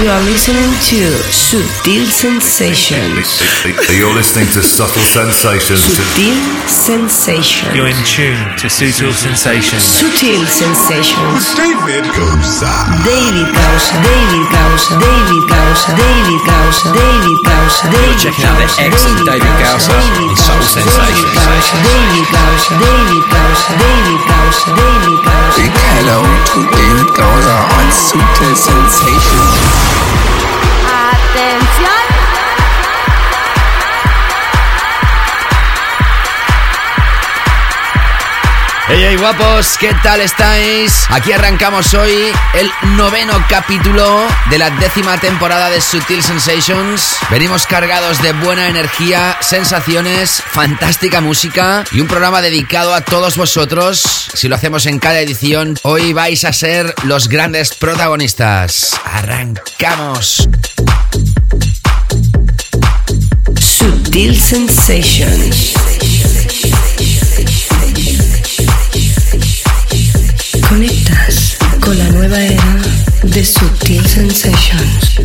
You are listening to Sutil Sensations. You're listening to Subtle Sensations. Sutil Sensations. You're in tune to Sutil Sensations. Sutil Sensations. David Goza. David Causa, David Causa, David Causa, David Causa, David Causa, David checking out the excellent David Causa in Soul Sensations. David Causa, David Causa, David Causa, David Causa. Big hello to David Goza on Sutil Sensations. Atención. Hey, hey, guapos, ¿qué tal estáis? Aquí arrancamos hoy el noveno capítulo de la décima temporada de Sutil Sensations. Venimos cargados de buena energía, sensaciones, fantástica música y un programa dedicado a todos vosotros. Si lo hacemos en cada edición, hoy vais a ser los grandes protagonistas. Arrancamos. Sutil Sensations. Conectas con la nueva era de Sutil Sensations.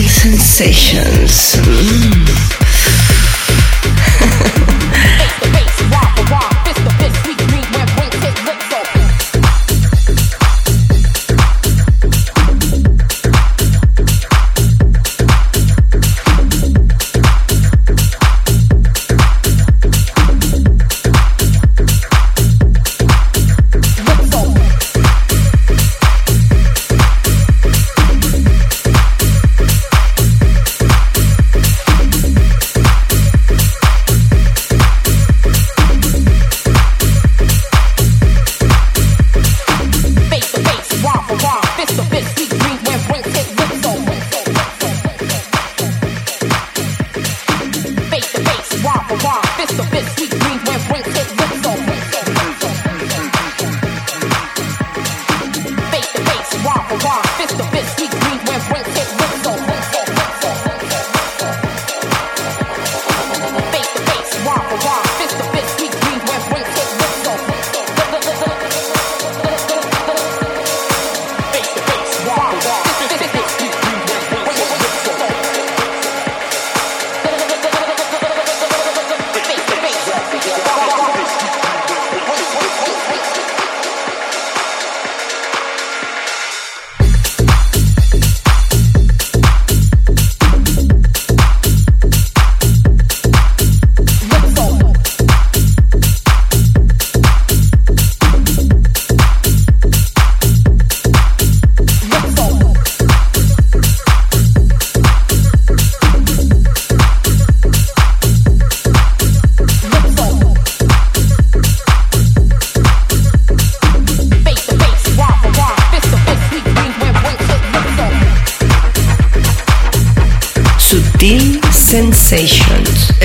Sensations. Mm.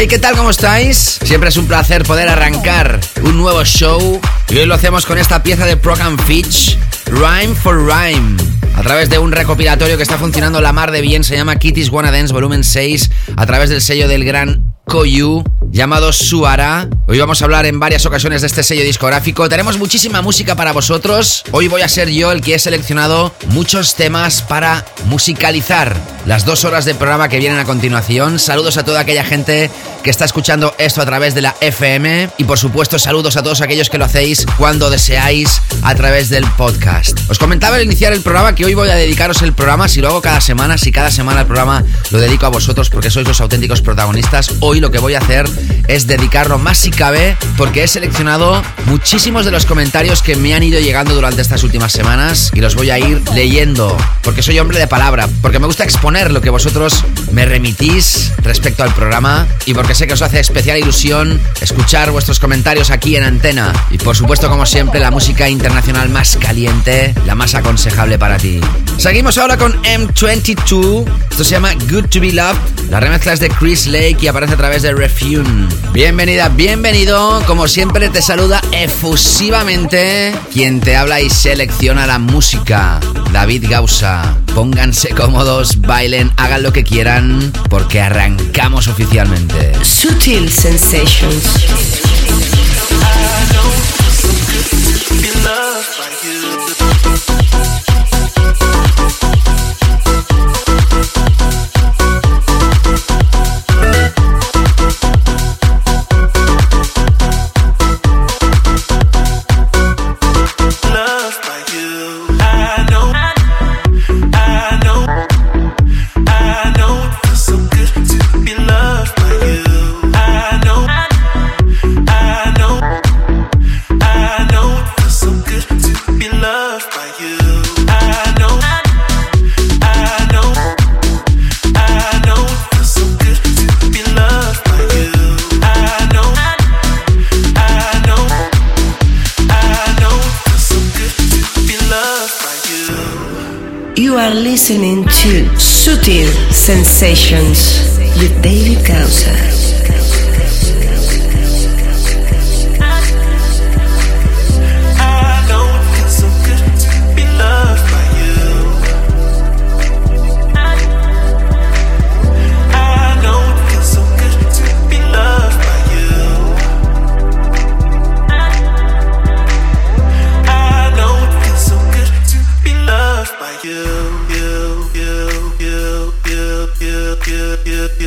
¿Qué tal? ¿Cómo estáis? Siempre es un placer poder arrancar un nuevo show. Y hoy lo hacemos con esta pieza de Program Fitch, Rhyme for Rhyme. A través de un recopilatorio que está funcionando la mar de bien, se llama Kitty's Wanna Dance Volumen 6, a través del sello del gran Koyu, llamado Suara. Hoy vamos a hablar en varias ocasiones de este sello discográfico. Tenemos muchísima música para vosotros. Hoy voy a ser yo el que he seleccionado muchos temas para musicalizar las dos horas de programa que vienen a continuación. Saludos a toda aquella gente que está escuchando esto a través de la FM y por supuesto saludos a todos aquellos que lo hacéis cuando deseáis a través del podcast. Os comentaba al iniciar el programa que hoy voy a dedicaros el programa, si lo hago cada semana, si cada semana el programa lo dedico a vosotros porque sois los auténticos protagonistas, hoy lo que voy a hacer es dedicarlo más cabe porque he seleccionado muchísimos de los comentarios que me han ido llegando durante estas últimas semanas y los voy a ir leyendo porque soy hombre de palabra, porque me gusta exponer lo que vosotros me remitís respecto al programa y porque sé que os hace especial ilusión escuchar vuestros comentarios aquí en antena y por supuesto como siempre la música internacional más caliente, la más aconsejable para ti. Seguimos ahora con M22, esto se llama Good to Be Loved, la remezcla es de Chris Lake y aparece a través de Refune. Bienvenida, bienvenido, como siempre te saluda efusivamente quien te habla y selecciona la música, David Gausa. Pónganse cómodos, bailen, hagan lo que quieran porque arrancamos oficialmente. Sutil Sensations. loved listening to Sutil Sensations with David Causa. yeah.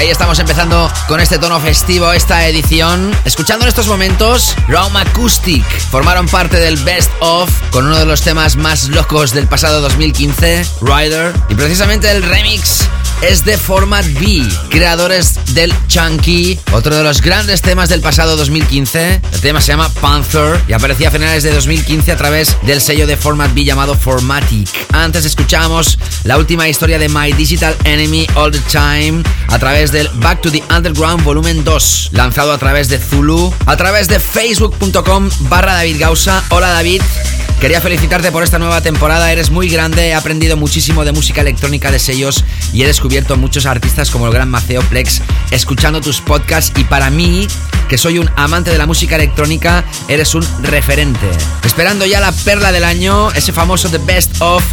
Ahí estamos empezando con este tono festivo esta edición. Escuchando en estos momentos, Raum Acoustic formaron parte del Best of con uno de los temas más locos del pasado 2015, Rider. Y precisamente el remix es de Format B, creadores del Chunky, otro de los grandes temas del pasado 2015. El tema se llama Panther y aparecía a finales de 2015 a través del sello de Format B llamado Formatic. Antes escuchamos la última historia de My Digital Enemy All the Time a través del Back to the Underground Volumen 2, lanzado a través de Zulu, a través de facebook.com barra David Gausa. Hola David. Quería felicitarte por esta nueva temporada, eres muy grande, he aprendido muchísimo de música electrónica, de sellos y he descubierto muchos artistas como el gran Maceo Plex escuchando tus podcasts y para mí, que soy un amante de la música electrónica, eres un referente. Esperando ya la perla del año, ese famoso The Best of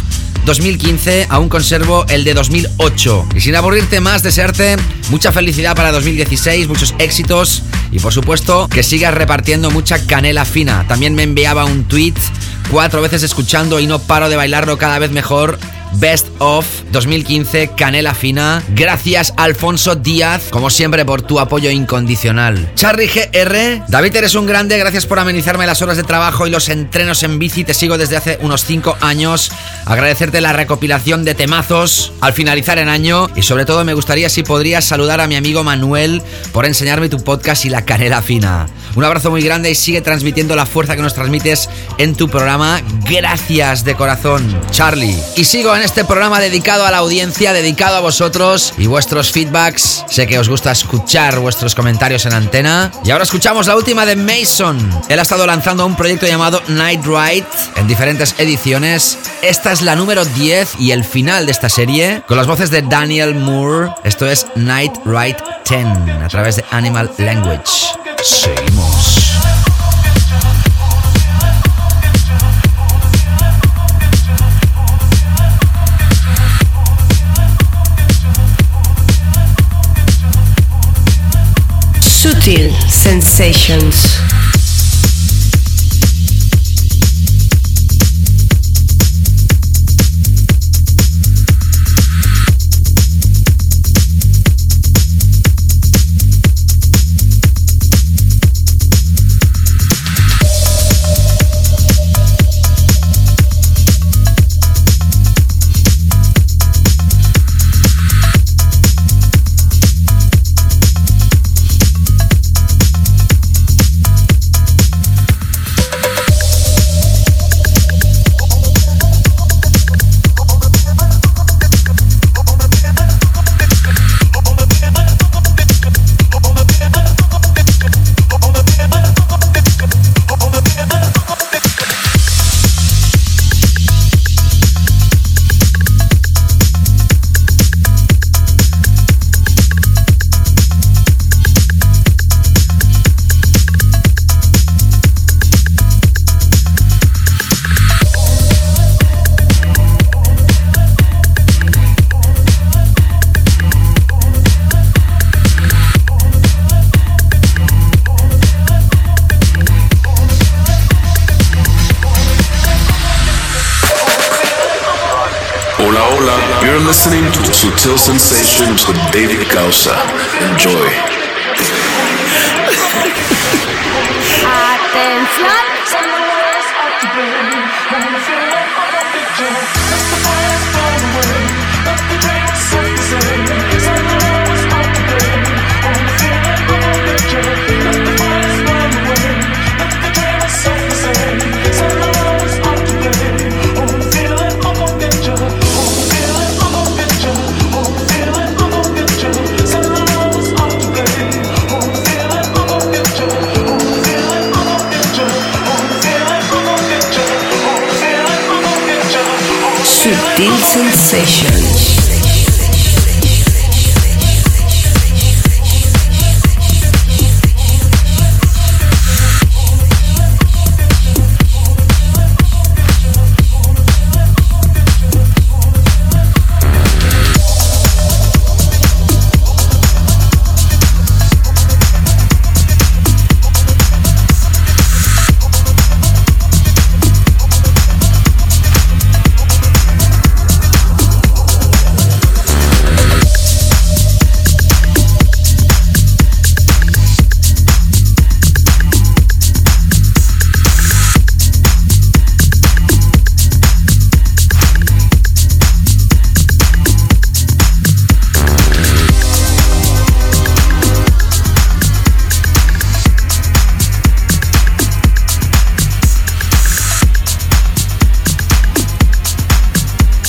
2015, aún conservo el de 2008. Y sin aburrirte más, desearte mucha felicidad para 2016, muchos éxitos y por supuesto que sigas repartiendo mucha canela fina. También me enviaba un tweet cuatro veces escuchando y no paro de bailarlo cada vez mejor. Best of 2015 Canela Fina. Gracias Alfonso Díaz, como siempre por tu apoyo incondicional. Charlie GR, David eres un grande, gracias por amenizarme las horas de trabajo y los entrenos en bici. Te sigo desde hace unos 5 años. Agradecerte la recopilación de temazos al finalizar el año y sobre todo me gustaría si podrías saludar a mi amigo Manuel por enseñarme tu podcast y la canela fina. Un abrazo muy grande y sigue transmitiendo la fuerza que nos transmites en tu programa. Gracias de corazón, Charlie. Y sigo en este programa dedicado a la audiencia, dedicado a vosotros y vuestros feedbacks. Sé que os gusta escuchar vuestros comentarios en antena. Y ahora escuchamos la última de Mason. Él ha estado lanzando un proyecto llamado Night Ride en diferentes ediciones. Esta es la número 10 y el final de esta serie con las voces de Daniel Moore. Esto es Night Ride 10 a través de Animal Language. Seguimos. Sensations. To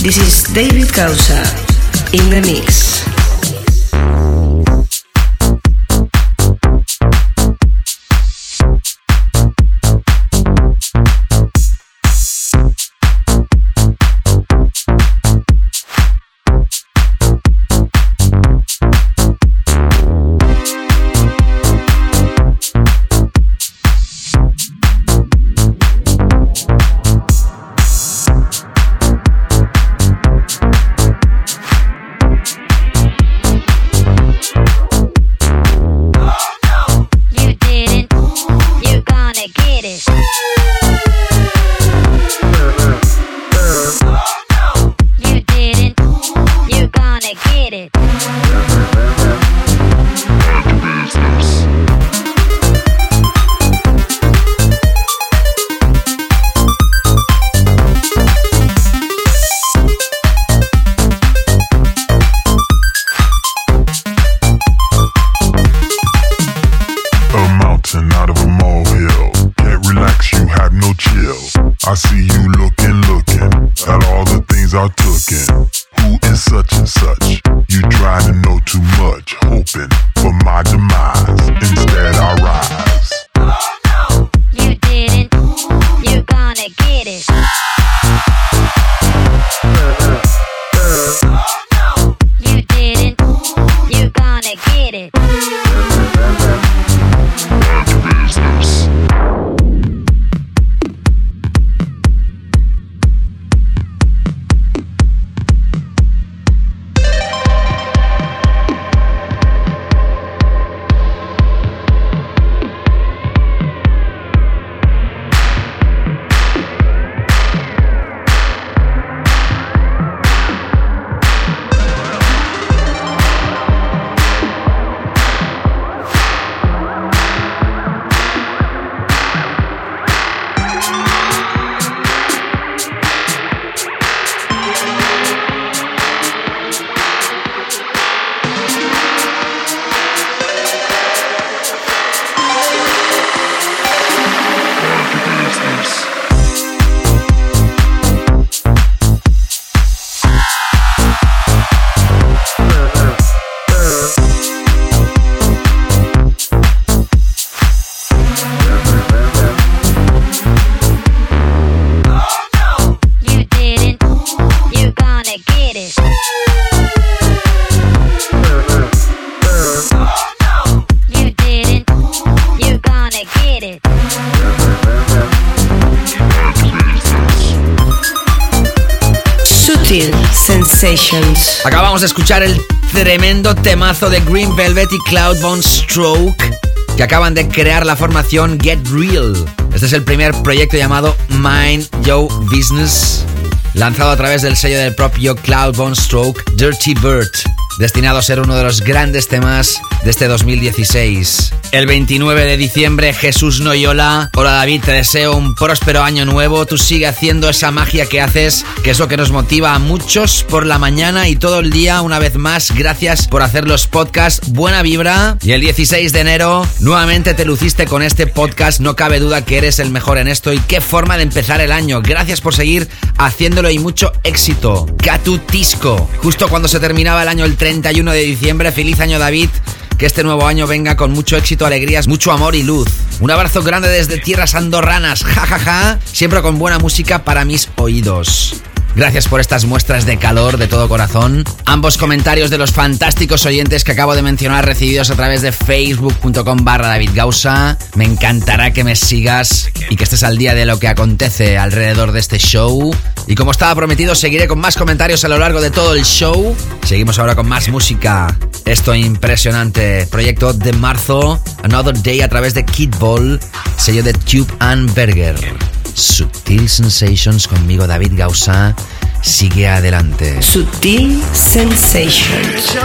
This is David Causa in the mix. Escuchar el tremendo temazo de Green Velvet y Cloudbone Stroke que acaban de crear la formación Get Real. Este es el primer proyecto llamado Mind Your Business, lanzado a través del sello del propio Cloudbone Stroke Dirty Bird, destinado a ser uno de los grandes temas de este 2016. El 29 de diciembre, Jesús Noyola. Hola David, te deseo un próspero año nuevo. Tú sigue haciendo esa magia que haces, que es lo que nos motiva a muchos por la mañana y todo el día. Una vez más, gracias por hacer los podcasts. Buena vibra. Y el 16 de enero, nuevamente te luciste con este podcast. No cabe duda que eres el mejor en esto. Y qué forma de empezar el año. Gracias por seguir haciéndolo y mucho éxito. Catu Tisco. Justo cuando se terminaba el año el 31 de diciembre. Feliz año David. Que este nuevo año venga con mucho éxito, alegrías, mucho amor y luz. Un abrazo grande desde tierras andorranas, jajaja, ja, ja, siempre con buena música para mis oídos. Gracias por estas muestras de calor de todo corazón. Ambos comentarios de los fantásticos oyentes que acabo de mencionar recibidos a través de facebook.com barra David Gausa. Me encantará que me sigas y que estés al día de lo que acontece alrededor de este show. Y como estaba prometido, seguiré con más comentarios a lo largo de todo el show. Seguimos ahora con más música. Esto impresionante. Proyecto de marzo, Another Day a través de Kid Ball, sello de Tube and Berger. Sutil Sensations conmigo David Gausa. Sigue adelante. Sutil Sensations.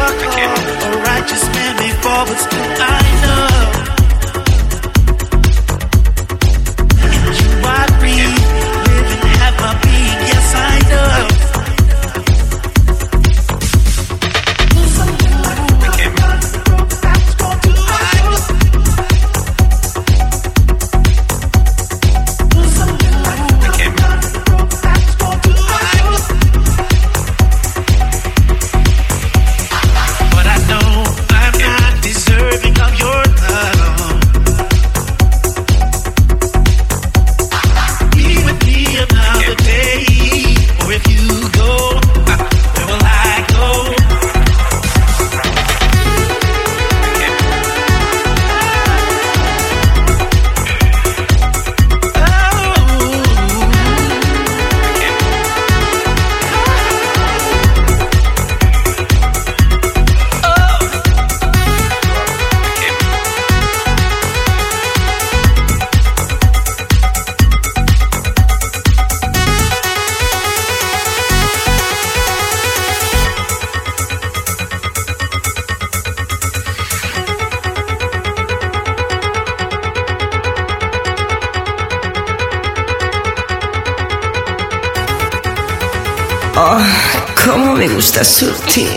Me gusta Sutil.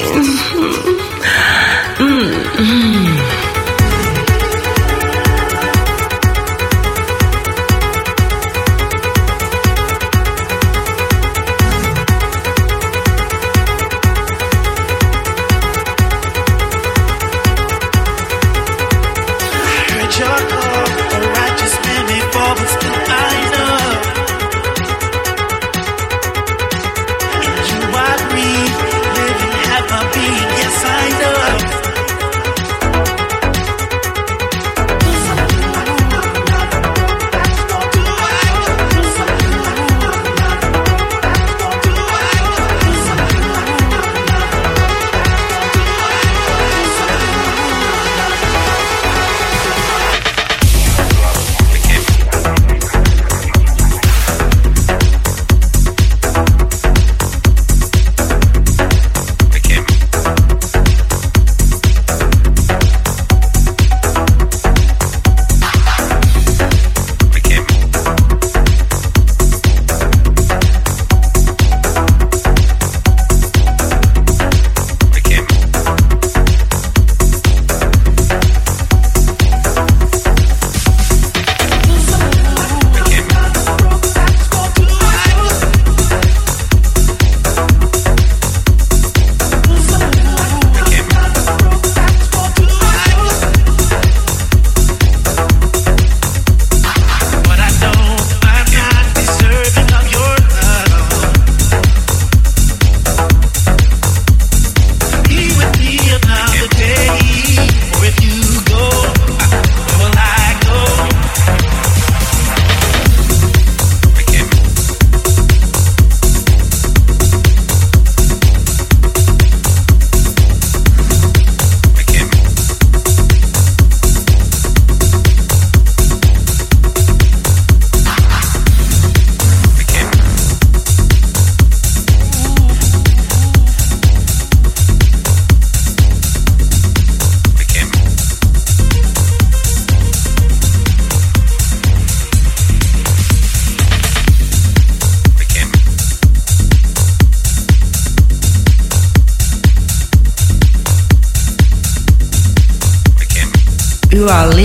Mm, mm.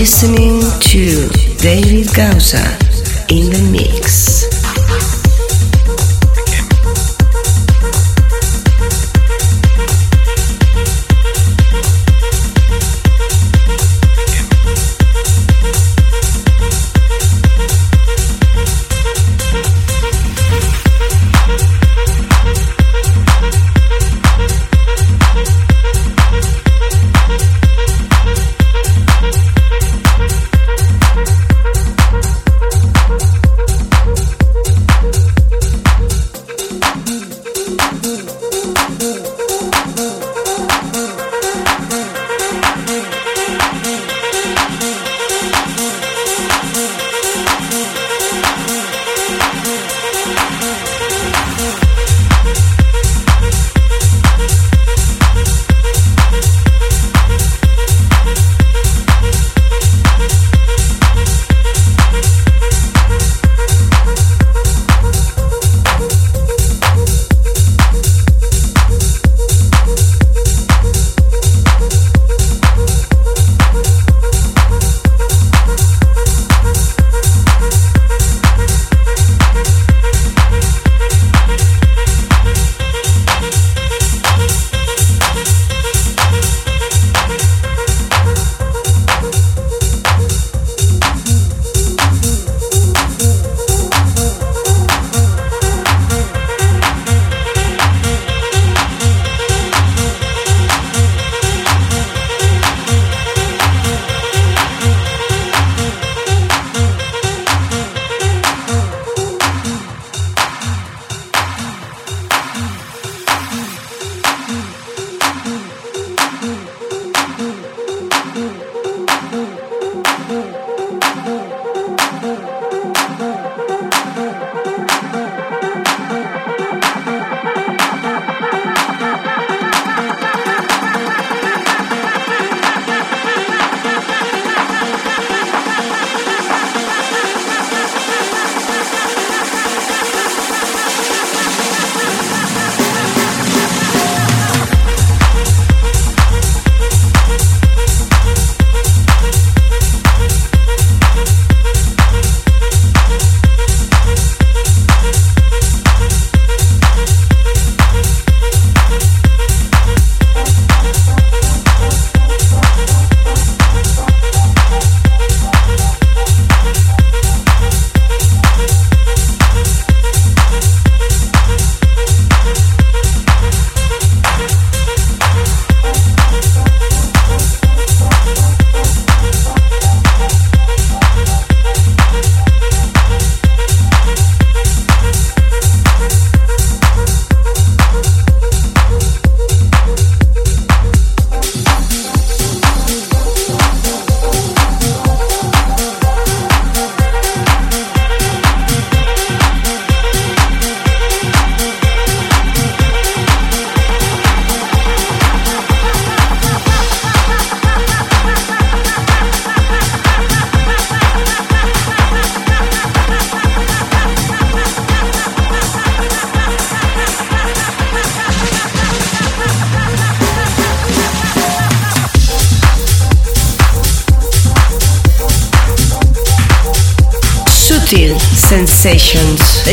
Listening to David Gausa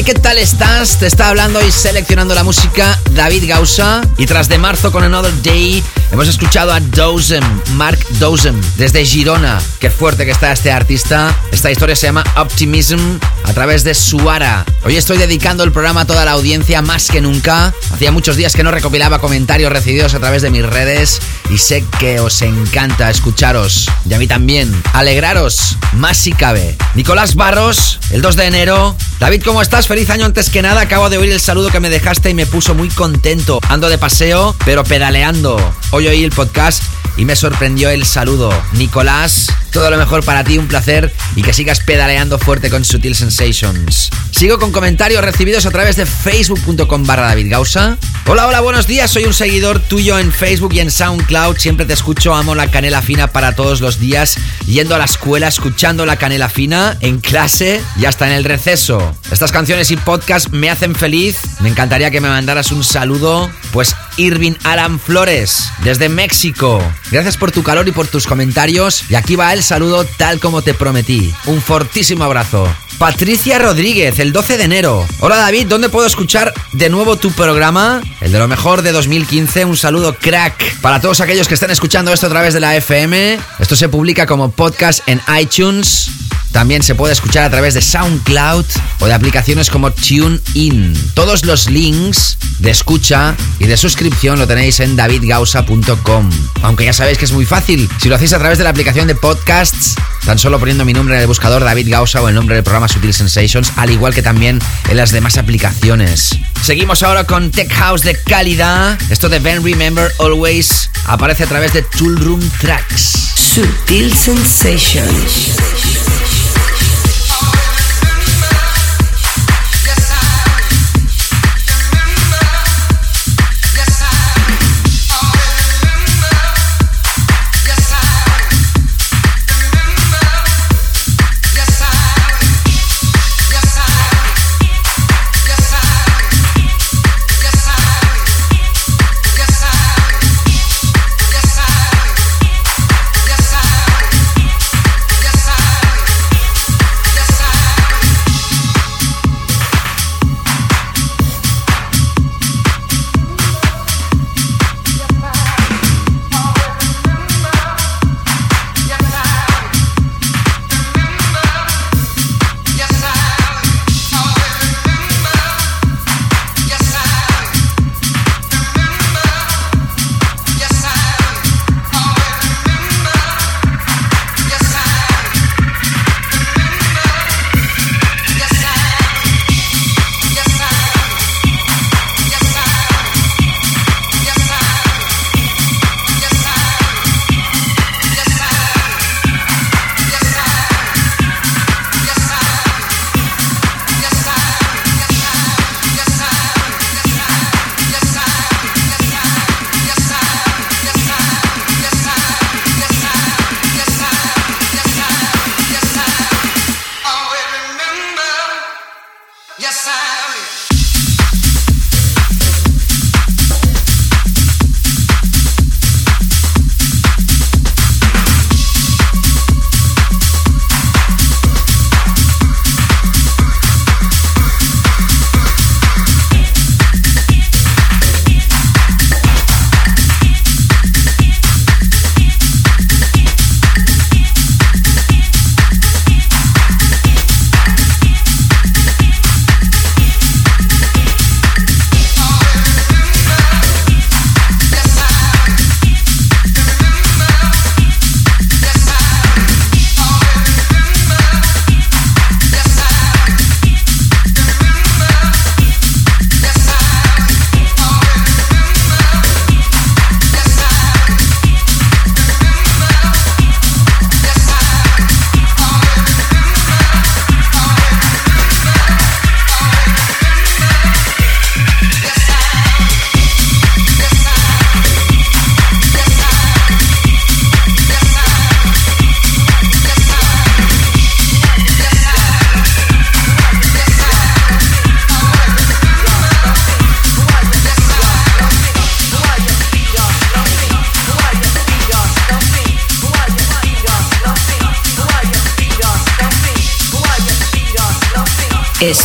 Hey, ¿qué tal estás? Te está hablando y seleccionando la música David Gausa. Y tras de marzo con Another Day, hemos escuchado a Dozem, Mark Dozem, desde Girona. Qué fuerte que está este artista. Esta historia se llama Optimism a través de Suara. Hoy estoy dedicando el programa a toda la audiencia más que nunca. Hacía muchos días que no recopilaba comentarios recibidos a través de mis redes y sé que os encanta escucharos. Y a mí también. Alegraros, más si cabe. Nicolás Barros, el 2 de enero. David, ¿cómo estás? Feliz año antes que nada. Acabo de oír el saludo que me dejaste y me puso muy contento. Ando de paseo, pero pedaleando. Hoy oí el podcast y me sorprendió el saludo. Nicolás, todo lo mejor para ti, un placer y que sigas pedaleando fuerte con Sutil Sensations. Sigo con comentarios recibidos a través de facebook.com barra David Gausa. Hola, hola, buenos días, soy un seguidor tuyo en Facebook y en SoundCloud. Siempre te escucho, amo la canela fina para todos los días. Yendo a la escuela, escuchando la canela fina en clase y hasta en el receso. Estas canciones y podcast me hacen feliz. Me encantaría que me mandaras un saludo. Pues Irving Alan Flores, desde México. Gracias por tu calor y por tus comentarios. Y aquí va el saludo tal como te prometí. Un fortísimo abrazo. Patricia Rodríguez, el 12 de enero. Hola David, ¿dónde puedo escuchar de nuevo tu programa? El de lo mejor de 2015. Un saludo crack para todos aquellos que están escuchando esto a través de la FM. Esto se publica como podcast en iTunes. También se puede escuchar a través de SoundCloud o de aplicaciones como TuneIn. Todos los links de escucha y de suscripción lo tenéis en davidgausa.com. Aunque ya sabéis que es muy fácil. Si lo hacéis a través de la aplicación de podcasts, tan solo poniendo mi nombre en el buscador David Gausa o el nombre del programa Sutil Sensations, al igual que también en las demás aplicaciones. Seguimos ahora con Tech House de calidad. Esto de Ben Remember Always aparece a través de Tool Room Tracks. Sutil Sensations.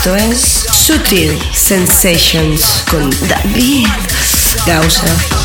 Esto es Sutil Sensations con David Gausa.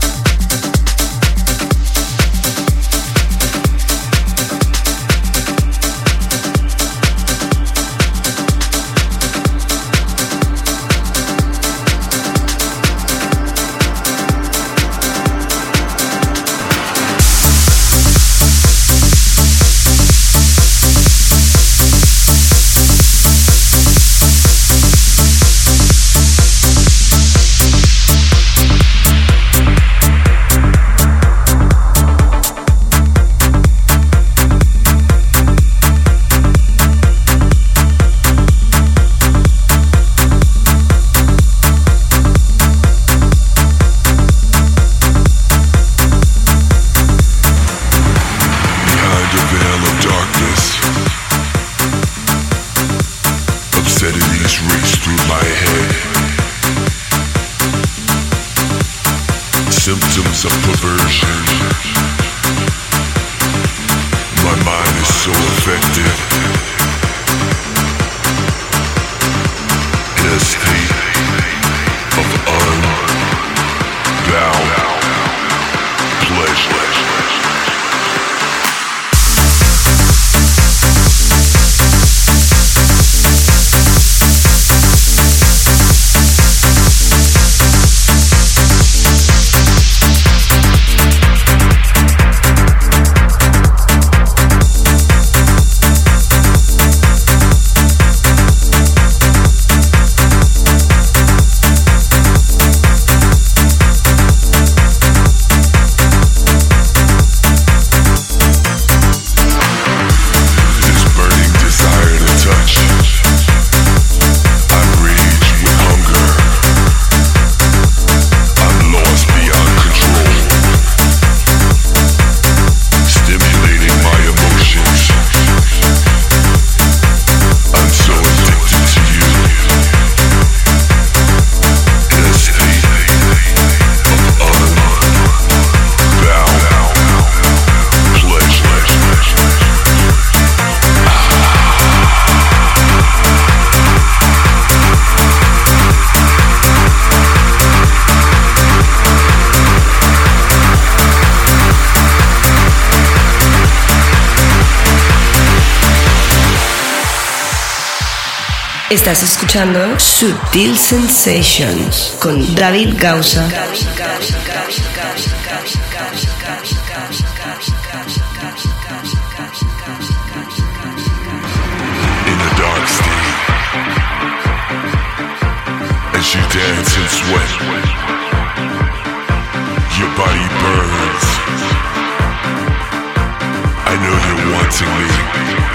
Estás escuchando Sutil Sensations con David Gausa. In a dark state, as you dance and sweat, your body burns. I know you're wanting me.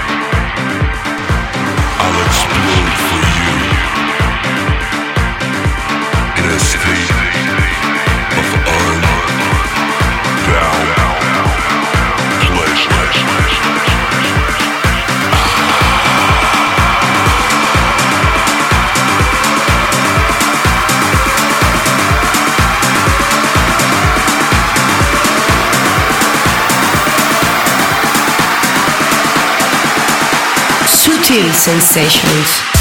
Feel sensations.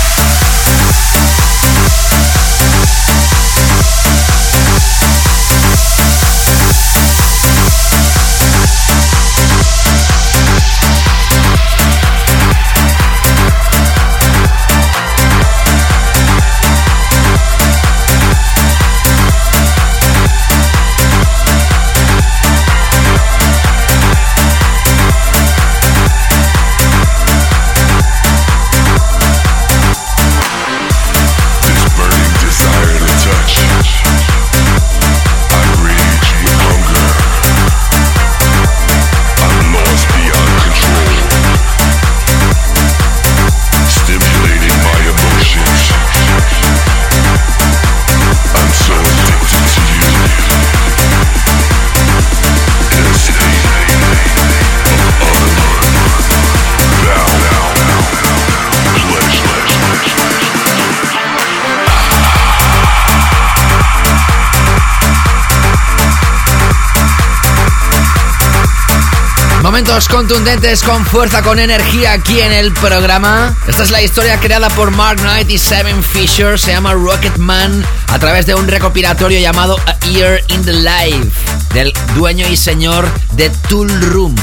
Contundentes con fuerza, con energía aquí en el programa. Esta es la historia creada por Mark Knight y Seven Fisher. Se llama Rocket Man a través de un recopilatorio llamado A Year in the Life del dueño y señor de Tool Room,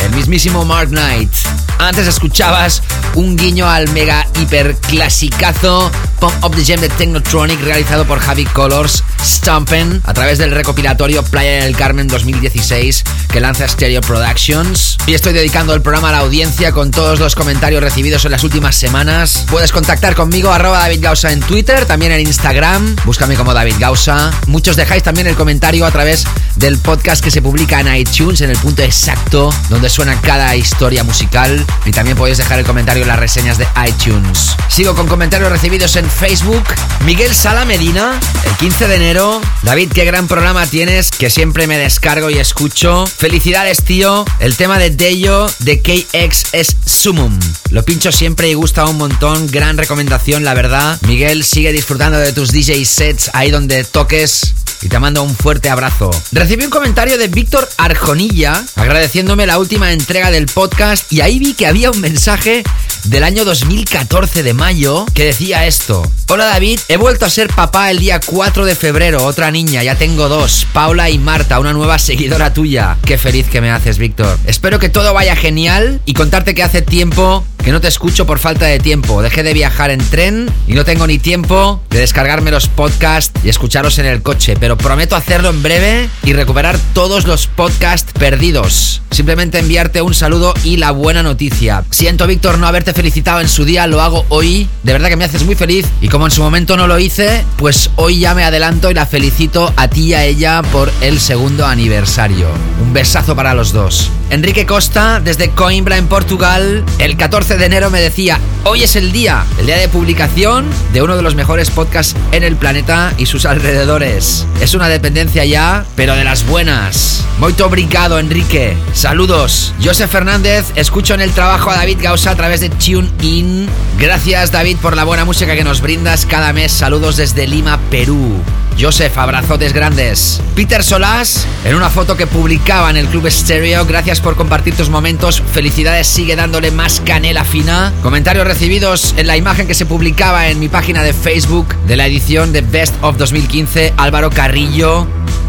el mismísimo Mark Knight. Antes escuchabas un guiño al mega hiper clasicazo Pump Up the Jam de Technotronic realizado por Javi Colors Stumpen a través del recopilatorio Playa del Carmen 2016 que lanza Stereo Productions. Y estoy dedicando el programa a la audiencia con todos los comentarios recibidos en las últimas semanas. Puedes contactar conmigo arroba David Gausa en Twitter, también en Instagram. Búscame como David Gausa. Muchos dejáis también el comentario a través del podcast que se publica en iTunes en el punto exacto donde suena cada historia musical. Y también podéis dejar el comentario en las reseñas de iTunes. Sigo con comentarios recibidos en Facebook. Miguel Sala Medina, el 15 de enero. David, qué gran programa tienes, que siempre me descargo y escucho. Felicidades, tío. El tema de Deyo de KX es Sumum. Lo pincho siempre y gusta un montón. Gran recomendación, la verdad. Miguel, sigue disfrutando de tus DJ sets ahí donde toques y te mando un fuerte abrazo. Recibí un comentario de Víctor Arjonilla agradeciéndome la última entrega del podcast y ahí vi que había un mensaje del año 2014 de mayo que decía esto. Hola David, he vuelto a ser papá el día 4 de febrero, otra niña, ya tengo dos, Paula y Marta, una nueva seguidora tuya. Qué feliz que me haces, Víctor. Espero que todo vaya genial y contarte que hace tiempo que no te escucho por falta de tiempo. Dejé de viajar en tren y no tengo ni tiempo de descargarme los podcasts y escucharlos en el coche, pero prometo hacerlo en breve y recuperar todos los podcasts perdidos. Simplemente enviarte un saludo y la buena noticia. Siento, Víctor, no haberte felicitado en su día, lo hago hoy. De verdad que me haces muy feliz y como en su momento no lo hice, pues hoy ya me adelanto y la felicito a ti y a ella por el segundo aniversario. Un besazo para los dos. Enrique Costa, desde Coimbra en Portugal, el 14 de enero me decía, hoy es el día, el día de publicación de uno de los mejores podcasts en el planeta y sus alrededores. Es una dependencia ya, pero de las buenas. Muito obrigado, Enrique. Saludos. Joseph Fernández, escucho en el trabajo a David Gausa a través de TuneIn. Gracias, David, por la buena música que nos brindas cada mes. Saludos desde Lima, Perú. Joseph, abrazotes grandes. Peter Solás, en una foto que publicaba en el Club Stereo, gracias por compartir tus momentos. Felicidades, sigue dándole más canela fina. Comentarios recibidos en la imagen que se publicaba en mi página de Facebook de la edición de Best of 2015, Álvaro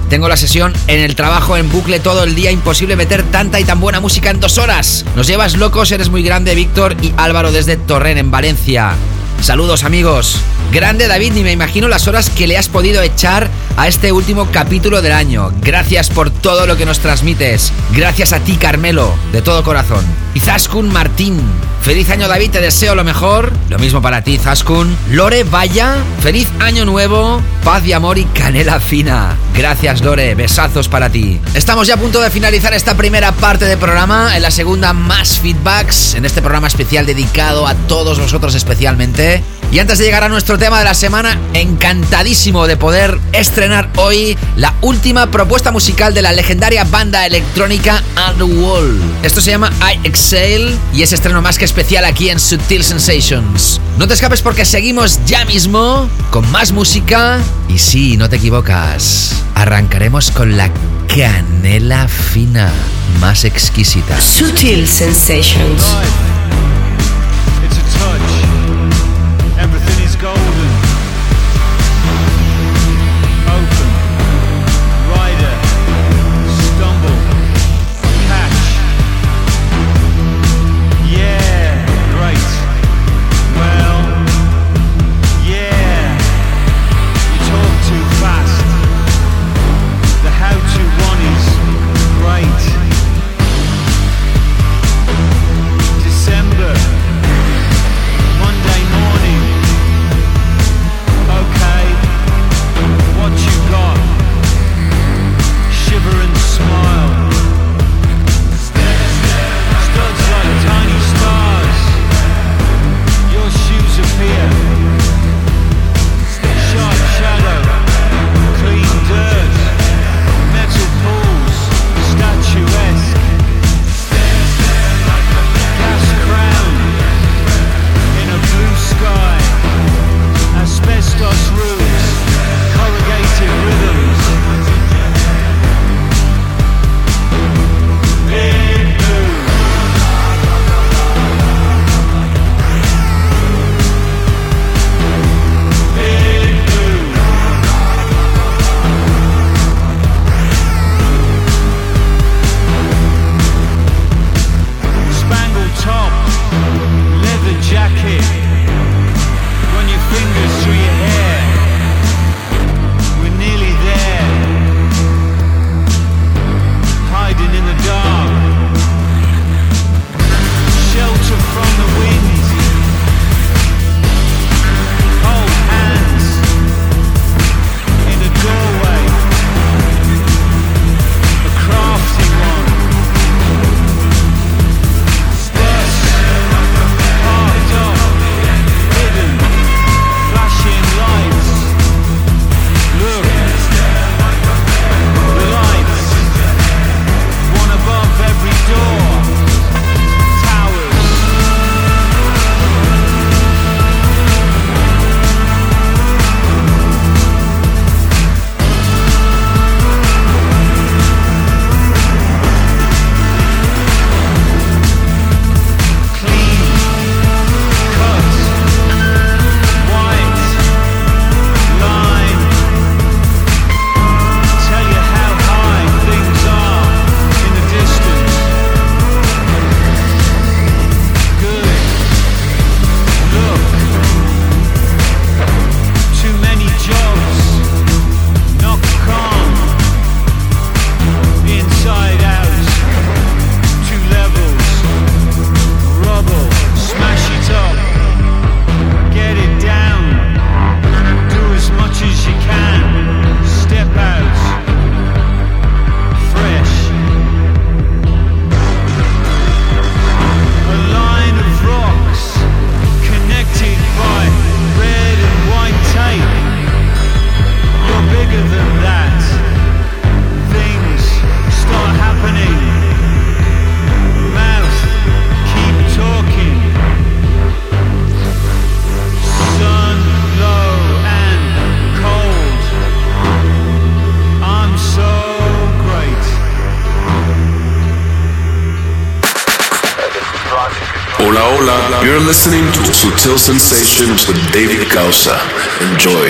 Tengo la sesión en el trabajo en bucle todo el día, imposible meter tanta y tan buena música en dos horas. Nos llevas locos, eres muy grande, Víctor y Álvaro desde Torren, en Valencia. Saludos amigos. Grande David, ni me imagino las horas que le has podido echar a este último capítulo del año. Gracias por todo lo que nos transmites. Gracias a ti, Carmelo, de todo corazón. Y Zaskun Martín. Feliz año David, te deseo lo mejor. Lo mismo para ti, Zaskun. Lore Vaya, feliz año nuevo. Paz y amor y canela fina. Gracias, Lore. Besazos para ti. Estamos ya a punto de finalizar esta primera parte del programa. En la segunda, más feedbacks. En este programa especial dedicado a todos vosotros especialmente. Y antes de llegar a nuestro tema de la semana, encantadísimo de poder estrenar hoy la última propuesta musical de la legendaria banda electrónica Underworld. Esto se llama I Exhale y es estreno más que especial aquí en Sutil Sensations. No te escapes porque seguimos ya mismo con más música y sí, no te equivocas. Arrancaremos con la canela fina más exquisita. Sutil Sensations. Hola, hola. You're listening to Sutil Sensations with David Causa. Enjoy.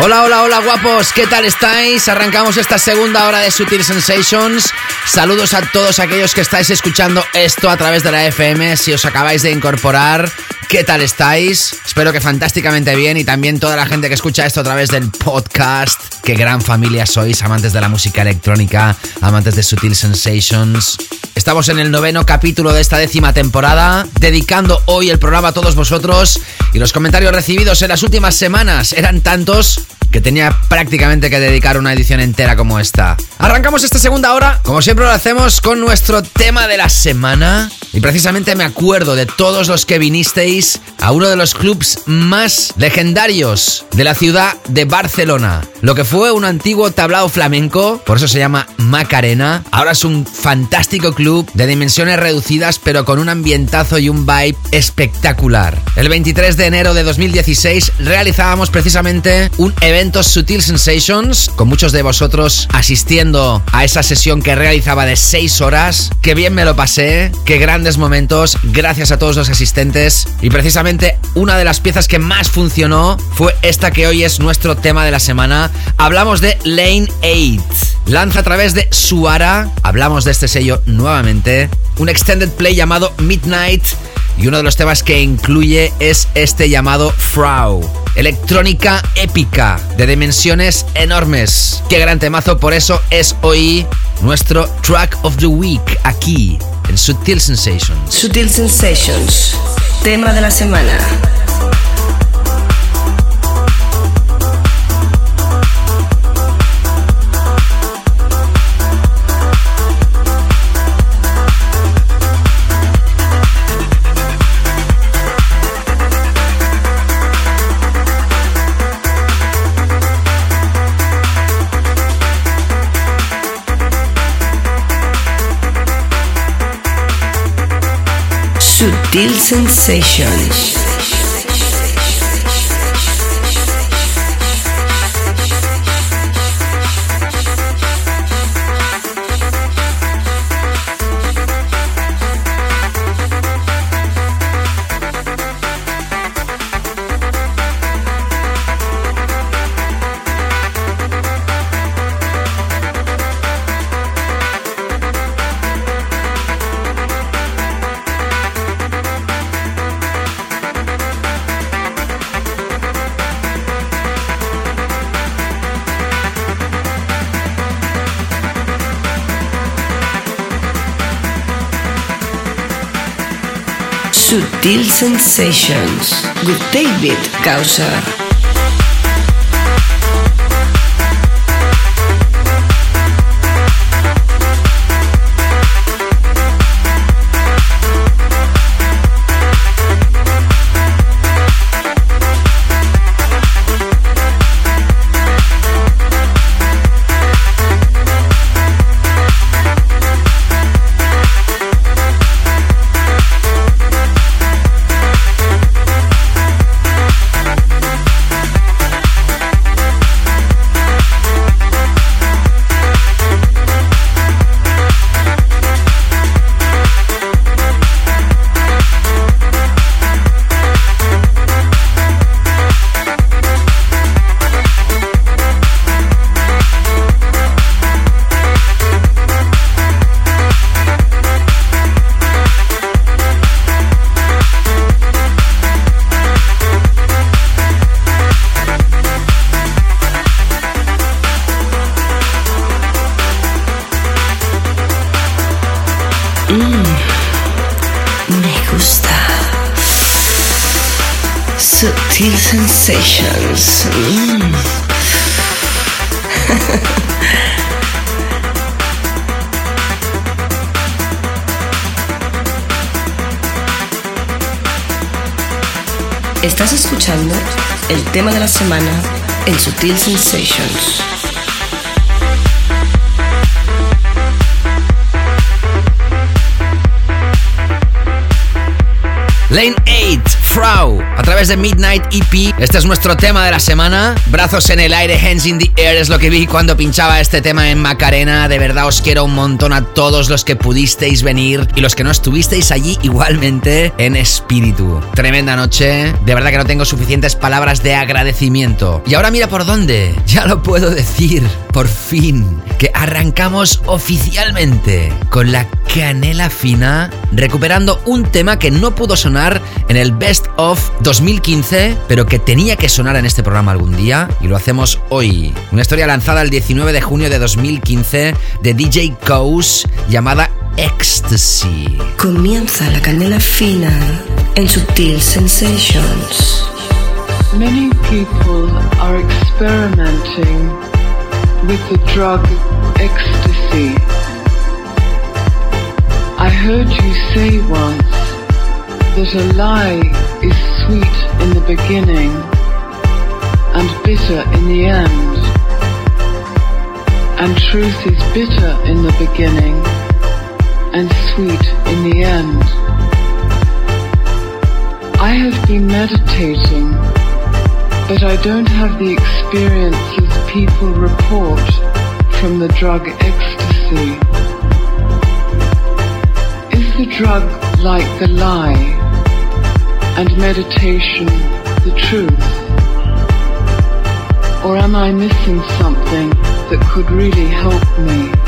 Hola, hola, hola guapos, ¿qué tal estáis? Arrancamos esta segunda hora de Sutil Sensations. Saludos a todos aquellos que estáis escuchando esto a través de la FM. Si os acabáis de incorporar, ¿qué tal estáis? Espero que fantásticamente bien y también toda la gente que escucha esto a través del podcast. Qué gran familia sois, amantes de la música electrónica, amantes de Sutil Sensations. Estamos en el noveno capítulo de esta décima temporada, dedicando hoy el programa a todos vosotros y los comentarios recibidos en las últimas semanas eran tantos que tenía prácticamente que dedicar una edición entera como esta. Arrancamos esta segunda hora, como siempre lo hacemos con nuestro tema de la semana. Y precisamente me acuerdo de todos los que vinisteis a uno de los clubs más legendarios de la ciudad de Barcelona. Lo que fue un antiguo tablao flamenco, por eso se llama Macarena. Ahora es un fantástico club de dimensiones reducidas, pero con un ambientazo y un vibe espectacular. El 23 de enero de 2016 realizábamos precisamente un evento Sutil Sensations, con muchos de vosotros asistiendo a esa sesión que realizaba de 6 horas. Qué bien me lo pasé, qué grandes momentos, gracias a todos los asistentes. Y precisamente una de las piezas que más funcionó fue esta que hoy es nuestro tema de la semana. Hablamos de Lane 8. Lanza a través de Suara, hablamos de este sello nuevamente, un extended play llamado Midnight y uno de los temas que incluye es este llamado Frau. Electrónica épica, de dimensiones enormes. Qué gran temazo, por eso es hoy nuestro track of the week aquí en Sutil Sensations. Sutil Sensations, tema de la semana. Sutil Sensations. Sutil Sensations with David Gausser. Través de Midnight EP. Este es nuestro tema de la semana. Brazos en el aire, hands in the air es lo que vi cuando pinchaba este tema en Macarena. De verdad os quiero un montón a todos los que pudisteis venir y los que no estuvisteis allí igualmente en espíritu. Tremenda noche. De verdad que no tengo suficientes palabras de agradecimiento. Y ahora mira por dónde. Ya lo puedo decir. Por fin. Que arrancamos oficialmente con la canela fina. Recuperando un tema que no pudo sonar en el Best of 2015, pero que tenía que sonar en este programa algún día. Y lo hacemos hoy. Una historia lanzada el 19 de junio de 2015 de DJ Coase llamada Ecstasy. Comienza la canela fina en Sutil Sensations. Many people are experimenting with the drug ecstasy. I heard you say once that a lie is sweet in the beginning and bitter in the end, and truth is bitter in the beginning and sweet in the end. I have been meditating, but I don't have the experiences people report from the drug ecstasy. Is the drug like the lie and meditation the truth? Or am I missing something that could really help me?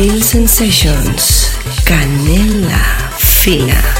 Sutil Sensations. Canela fina.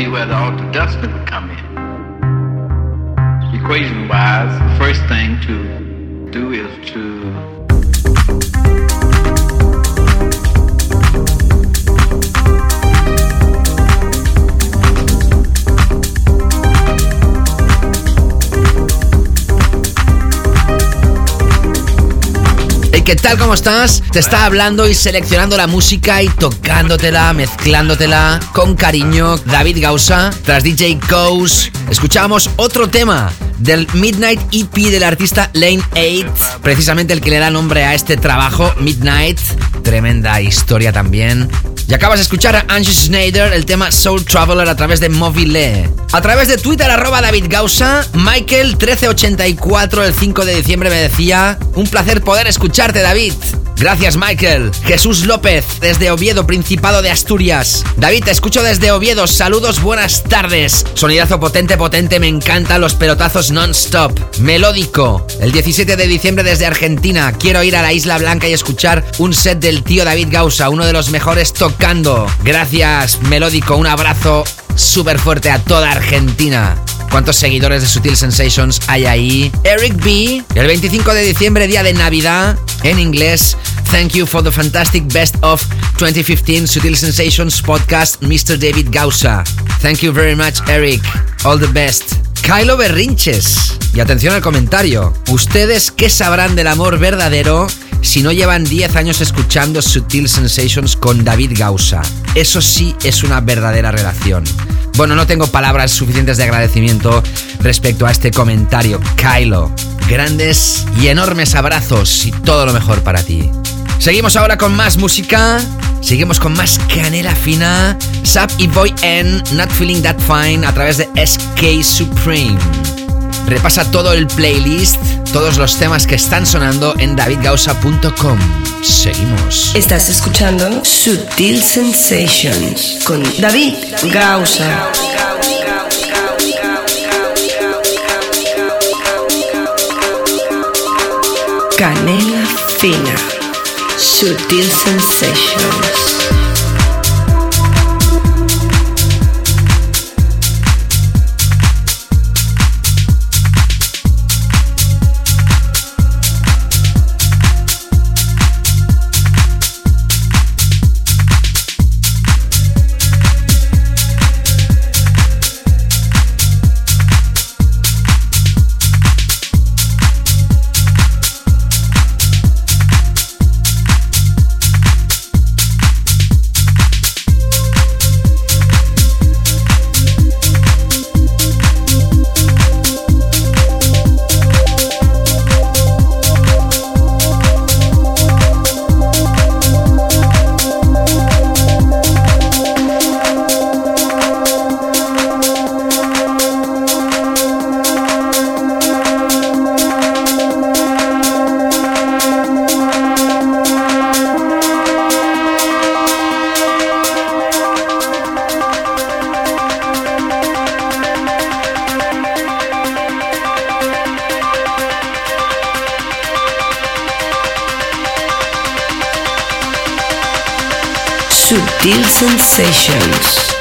Be where the altar dustman would come in. Equation wise, the first thing to do is to ¿qué tal? ¿Cómo estás? Te está hablando y seleccionando la música y tocándotela, mezclándotela con cariño. David Gausa, tras DJ Coase, escuchamos otro tema del Midnight EP del artista Lane 8, precisamente el que le da nombre a este trabajo, Midnight. Tremenda historia también. Y acabas de escuchar a Angie Snyder el tema Soul Traveler a través de Mobile. A través de Twitter, arroba David Gausa, Michael1384 el 5 de diciembre me decía, un placer poder escucharte David. Gracias Michael. Jesús López, desde Oviedo, Principado de Asturias. David, te escucho desde Oviedo. Saludos, buenas tardes. Sonidazo potente, potente, me encantan los pelotazos non-stop. Melódico. El 17 de diciembre desde Argentina. Quiero ir a la Isla Blanca y escuchar un set del tío David Gausa, uno de los mejores tocando. Gracias, Melódico. Un abrazo súper fuerte a toda Argentina. ¿Cuántos seguidores de Sutil Sensations hay ahí? Eric B. El 25 de diciembre, día de Navidad, en inglés. Thank you for the fantastic best of 2015 Sutil Sensations podcast, Mr. David Gausa. Thank you very much, Eric. All the best. Kylo Berrinches. Y atención al comentario. ¿Ustedes qué sabrán del amor verdadero si no llevan 10 años escuchando Sutil Sensations con David Gausa? Eso sí es una verdadera relación. Bueno, no tengo palabras suficientes de agradecimiento respecto a este comentario. Kylo, grandes y enormes abrazos y todo lo mejor para ti. Seguimos ahora con más música. Seguimos con más canela fina. Sap y Boy N, Not Feeling That Fine a través de SK Supreme. Repasa todo el playlist, todos los temas que están sonando en davidgausa.com. Seguimos. Estás escuchando Sutil Sensations con David Gausa. Canela fina. Sutil Sensations. Sensations.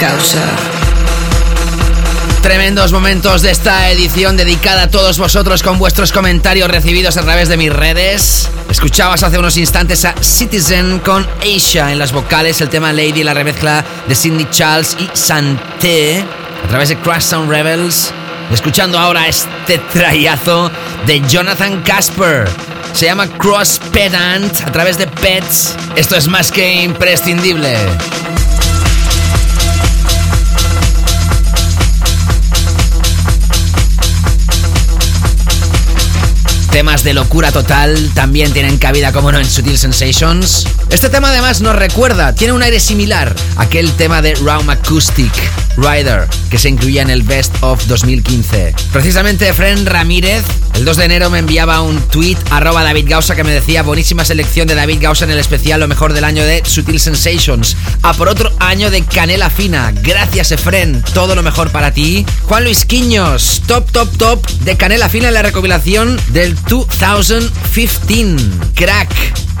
Causa. Tremendos momentos de esta edición dedicada a todos vosotros con vuestros comentarios recibidos a través de mis redes. Escuchabas hace unos instantes a Citizen con Asia en las vocales, el tema Lady, la remezcla de Cindy Charles y Santé a través de Crash Sound Rebels. Escuchando ahora este trayazo de Jonathan Casper. Se llama Cross Pedant a través de Pets. Esto es más que imprescindible. Temas de locura total también tienen cabida, como no, en Sutil Sensations. Este tema además nos recuerda, tiene un aire similar a aquel tema de Round Acoustic, Rider, que se incluía en el Best of 2015. Precisamente Fren Ramírez, el 2 de enero me enviaba un tweet arroba David Gausa que me decía buenísima selección de David Gausa en el especial lo mejor del año de Sutil Sensations. A por otro año de Canela Fina. Gracias Efren, todo lo mejor para ti. Juan Luis Quiños, top, top, top de Canela Fina en la recopilación del 2015. Crack.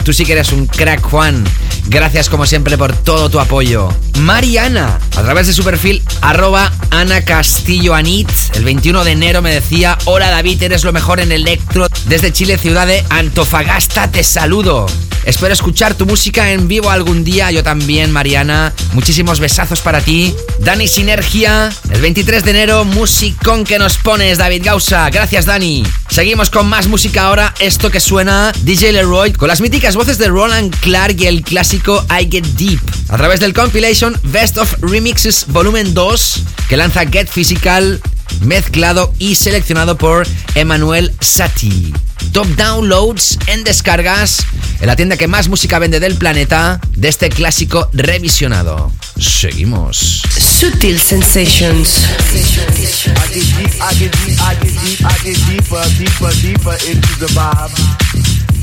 Tú sí que eres un crack, Juan. Gracias como siempre por todo tu apoyo. Mariana, a través de su perfil arroba Ana Castillo Anit, el 21 de enero me decía, hola David, eres lo mejor en electro. Desde Chile, ciudad de Antofagasta, te saludo. Espero escuchar tu música en vivo algún día, yo también, Mariana. Muchísimos besazos para ti. Dani Sinergia, el 23 de enero, musicón que nos pones, David Gausa. Gracias, Dani. Seguimos con más música ahora, esto que suena DJ Leroy, con las míticas voces de Roland Clark y el clásico I Get Deep. A través del compilation Best of Remixes Volumen 2, que lanza Get Physical, mezclado y seleccionado por Emanuel Satie. Top downloads en descargas en la tienda que más música vende del planeta de este clásico revisionado. Seguimos. Sutil Sensations. I get deep, I get deep, I get deep, I get deeper, deeper, deeper into the vibe.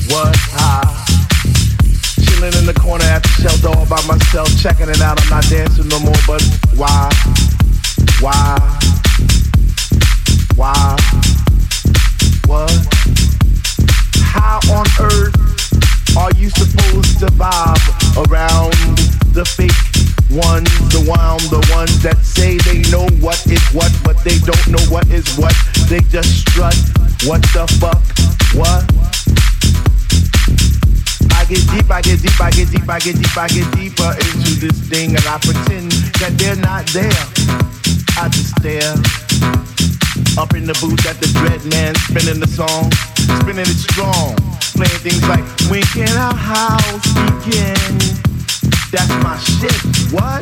What high? Chilling in the corner at the shelter all by myself, checking it out. I'm not dancing no more, but why? Why? Why? What? How on earth are you supposed to vibe around the fake ones, the one, the ones that say they know what is what, but they don't know what is what. They just strut. What the fuck? What? Get deep, I get deep, I get deep, I get deep, I get deeper into this thing, and I pretend that they're not there. I just stare. Up in the booth at the dread man, spinning the song, spinning it strong, playing things like When can our house begin? That's my shit. What?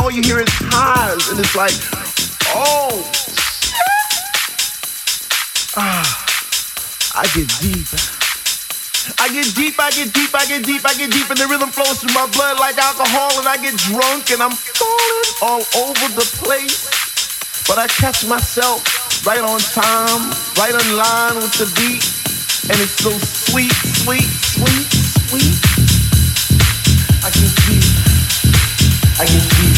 All you hear is highs. And it's like, oh. Ah, I get deep. I get deep, I get deep, I get deep, I get deep, and the rhythm flows through my blood like alcohol, and I get drunk, and I'm falling all over the place. But I catch myself right on time, right on line with the beat, and it's so sweet, sweet, sweet, sweet. I get deep, I get deep,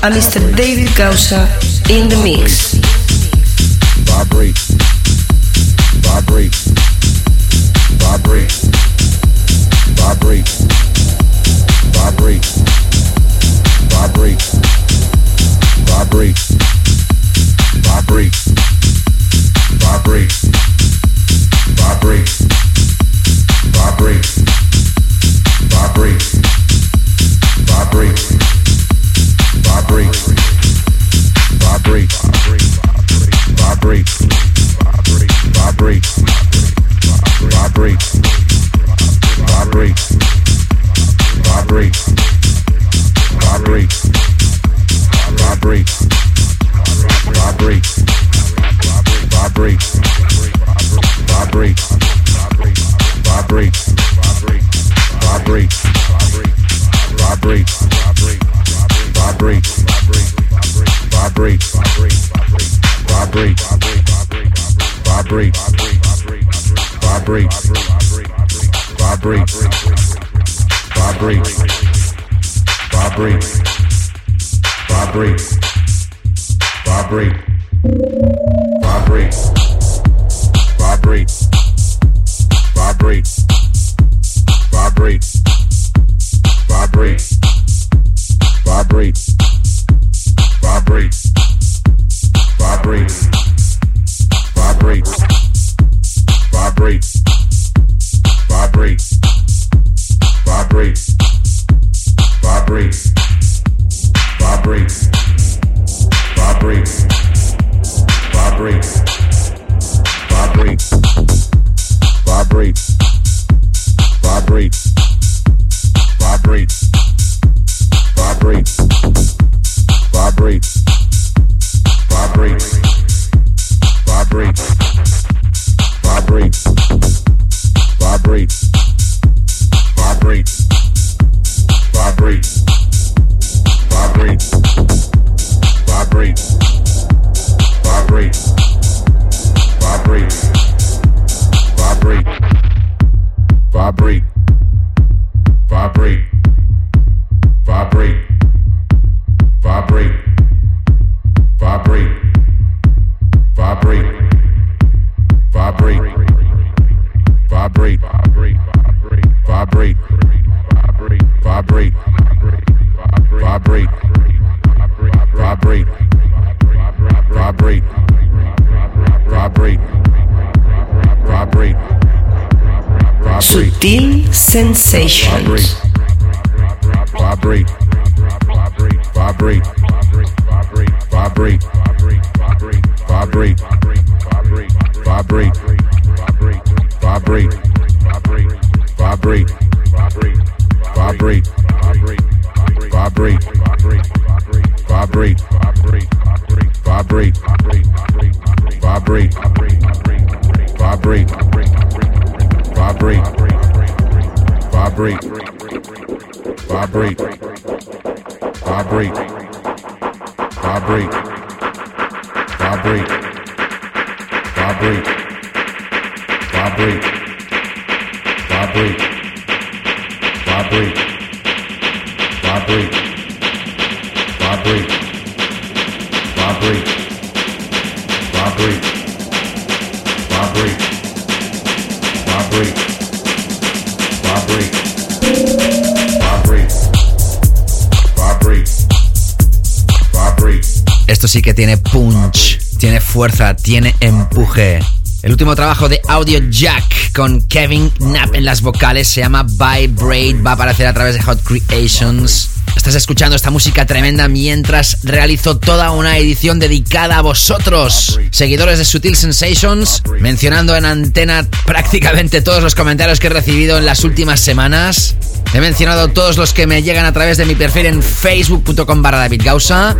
escuchando a Mr. David Gausa in the mix. great. Fuerza, tiene empuje. El último trabajo de Audio Jack con Kevin Knapp en las vocales se llama Vibrate, va a aparecer a través de Hot Creations. Estás escuchando esta música tremenda mientras realizo toda una edición dedicada a vosotros, seguidores de Sutil Sensations, mencionando en antena prácticamente todos los comentarios que he recibido en las últimas semanas. He mencionado todos los que me llegan a través de mi perfil en facebook.com barra.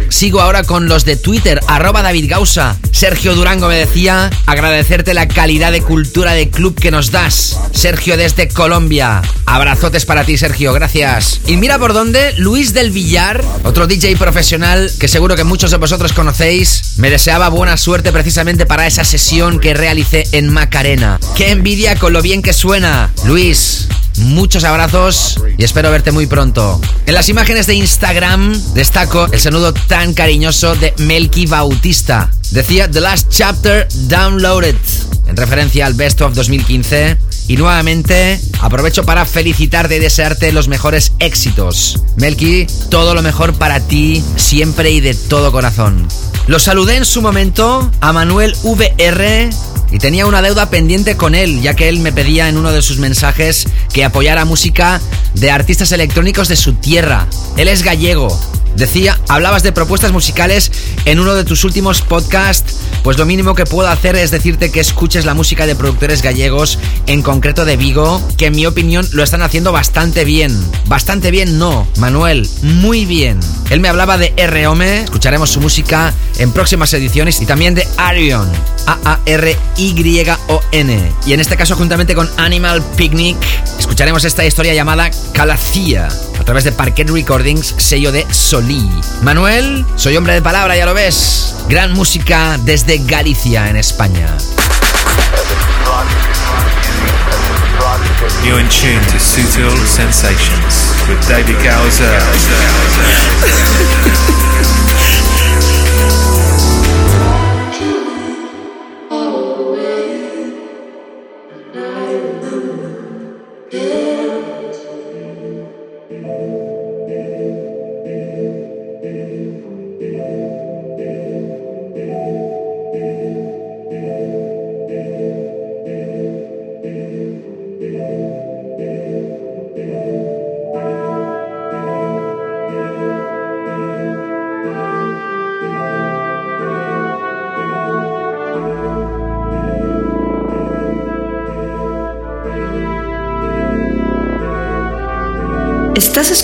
Sigo ahora con los de Twitter, arroba David Gausa. Sergio Durango me decía, agradecerte la calidad de cultura de club que nos das. Sergio desde Colombia. Abrazotes para ti, Sergio, gracias. Y mira por dónde, Luis del Villar, otro DJ profesional que seguro que muchos de vosotros conocéis, me deseaba buena suerte precisamente para esa sesión que realicé en Macarena. Qué envidia con lo bien que suena. Luis, Muchos abrazos y espero verte muy pronto. En las imágenes de Instagram destaco el saludo tan cariñoso de Melky Bautista. Decía The Last Chapter Downloaded, en referencia al Best of 2015. Y nuevamente aprovecho para felicitarte y desearte los mejores éxitos. Melky, todo lo mejor para ti, siempre y de todo corazón. Lo saludé en su momento a Manuel VR y tenía una deuda pendiente con él, ya que él me pedía en uno de sus mensajes que apoyara música de artistas electrónicos de su tierra. Él es gallego. Decía, hablabas de propuestas musicales en uno de tus últimos podcasts, pues lo mínimo que puedo hacer es decirte que escuches la música de productores gallegos, en concreto de Vigo, que en mi opinión lo están haciendo bastante bien. Bastante bien no, Manuel, muy bien. Él me hablaba de R-Home, escucharemos su música en próximas ediciones y también de Arion, A-A-R-Y-O-N. Y en este caso juntamente con Animal Picnic, escucharemos esta historia llamada Calacía, a través de Parquet Recordings, sello de Solí. Manuel, soy hombre de palabra, ya lo ves. Gran música desde Galicia, en España. You're in tune to Sutil Sensations with David Gowser.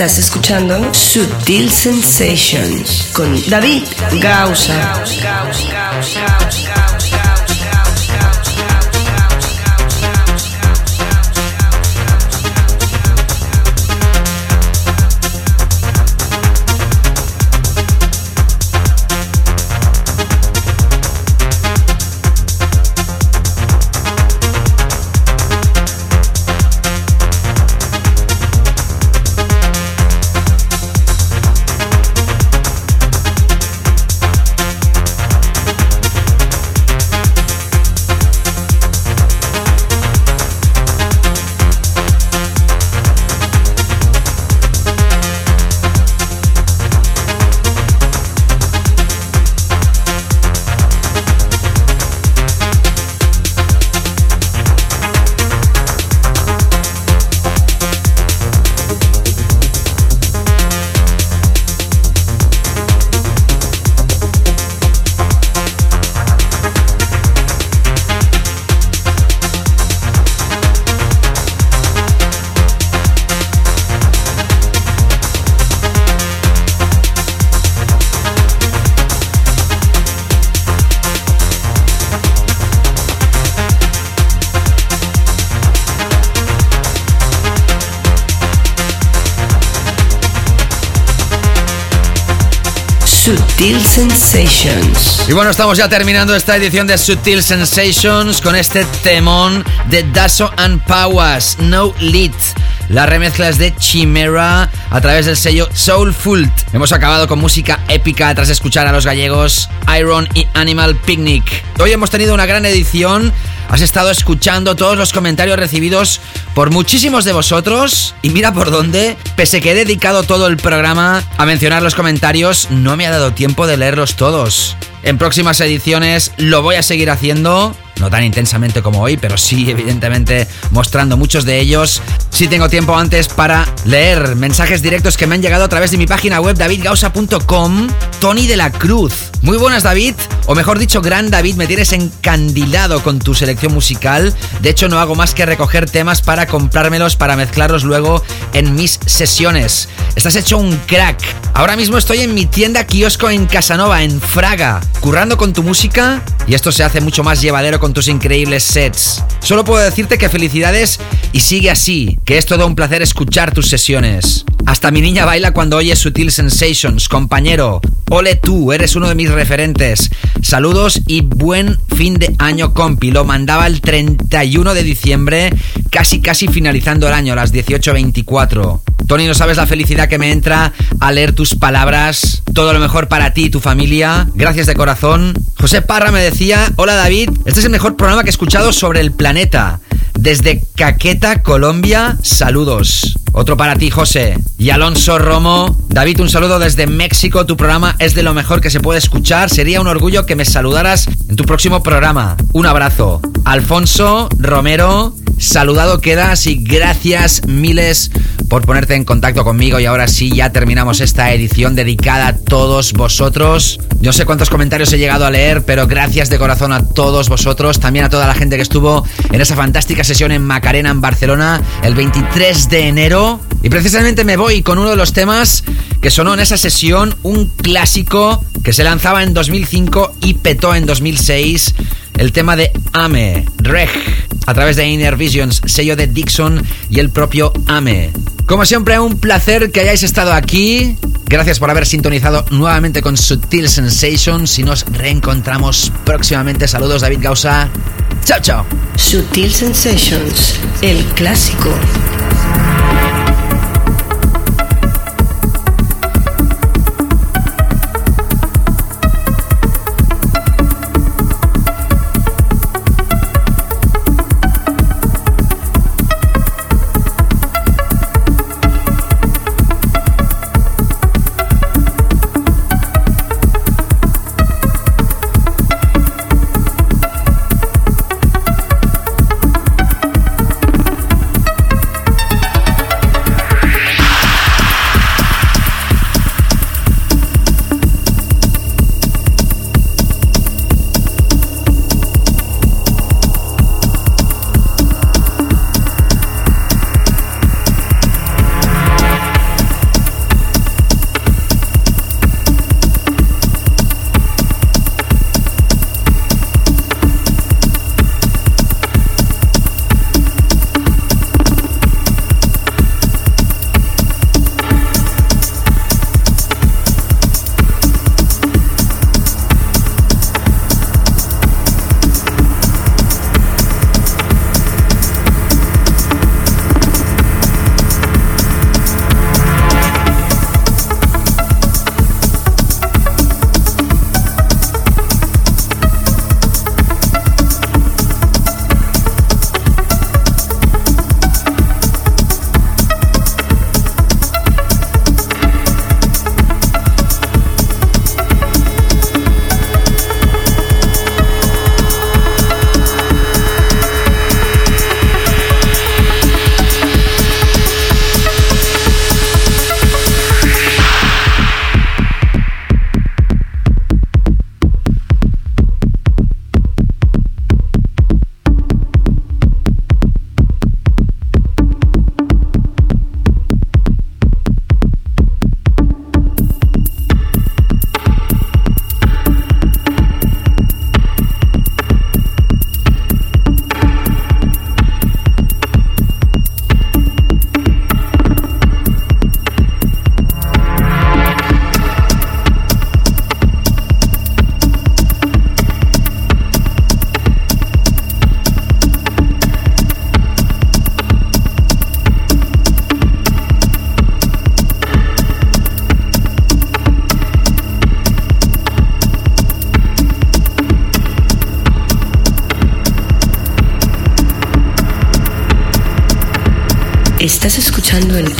Estás escuchando Sutil Sensations con David Gausa. Sutil Sensations. Y bueno, estamos ya terminando esta edición de Sutil Sensations con este temón de Dasso and Powers, No Lit. Las remezclas de Chimera a través del sello Soulful. Hemos acabado con música épica tras escuchar a los gallegos Iron y Animal Picnic. Hoy hemos tenido una gran edición. Has estado escuchando todos los comentarios recibidos por muchísimos de vosotros. Y mira por dónde, pese que he dedicado todo el programa a mencionar los comentarios, no me ha dado tiempo de leerlos todos. En próximas ediciones lo voy a seguir haciendo. No tan intensamente como hoy, pero sí, evidentemente, mostrando muchos de ellos. Sí tengo tiempo antes para leer mensajes directos que me han llegado a través de mi página web davidgausa.com. Tony de la Cruz. Muy buenas, David. O mejor dicho, gran David, me tienes encandilado con tu selección musical. De hecho, no hago más que recoger temas para comprármelos, para mezclarlos luego en mis sesiones. Estás hecho un crack. Ahora mismo estoy en mi tienda kiosco en Casanova, en Fraga, currando con tu música y esto se hace mucho más llevadero con tus increíbles sets. Solo puedo decirte que felicidades y sigue así, que es todo un placer escuchar tus sesiones. Hasta mi niña baila cuando oye Sutil Sensations, compañero. Ole tú, eres uno de mis referentes. Saludos y buen fin de año, compi. Lo mandaba el 31 de diciembre, casi casi finalizando el año, a las 18.24. Tony, no sabes la felicidad que me entra a leer tus palabras. Todo lo mejor para ti y tu familia. Gracias de corazón. José Parra me decía, hola David, este es el mejor programa que he escuchado sobre el planeta. Desde Caqueta, Colombia, saludos. Otro para ti, José. Y Alonso Romo. David, un saludo desde México. Tu programa es de lo mejor que se puede escuchar. Sería un orgullo que me saludaras en tu próximo programa. Un abrazo. Alfonso Romero. Saludado quedas y gracias miles por ponerte en contacto conmigo y ahora sí ya terminamos esta edición dedicada a todos vosotros. No sé cuántos comentarios he llegado a leer, pero gracias de corazón a todos vosotros, también a toda la gente que estuvo en esa fantástica sesión en Macarena en Barcelona el 23 de enero. Y precisamente me voy con uno de los temas que sonó en esa sesión, un clásico que se lanzaba en 2005 y petó en 2006 el tema de Ame, Reg, a través de Inner Visions, sello de Dixon y el propio Ame. Como siempre, un placer que hayáis estado aquí. Gracias por haber sintonizado nuevamente con Sutil Sensations y nos reencontramos próximamente. Saludos, David Gausa. Chao, chao. Sutil Sensations, el clásico.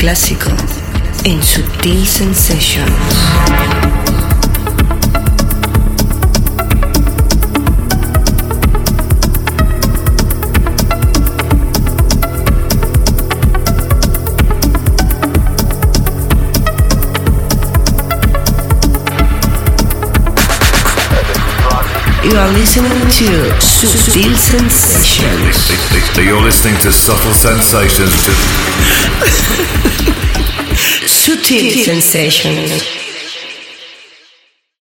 Clásico en Sutil Sensations. Listening to Subtle Sensations. Sutil Sensations.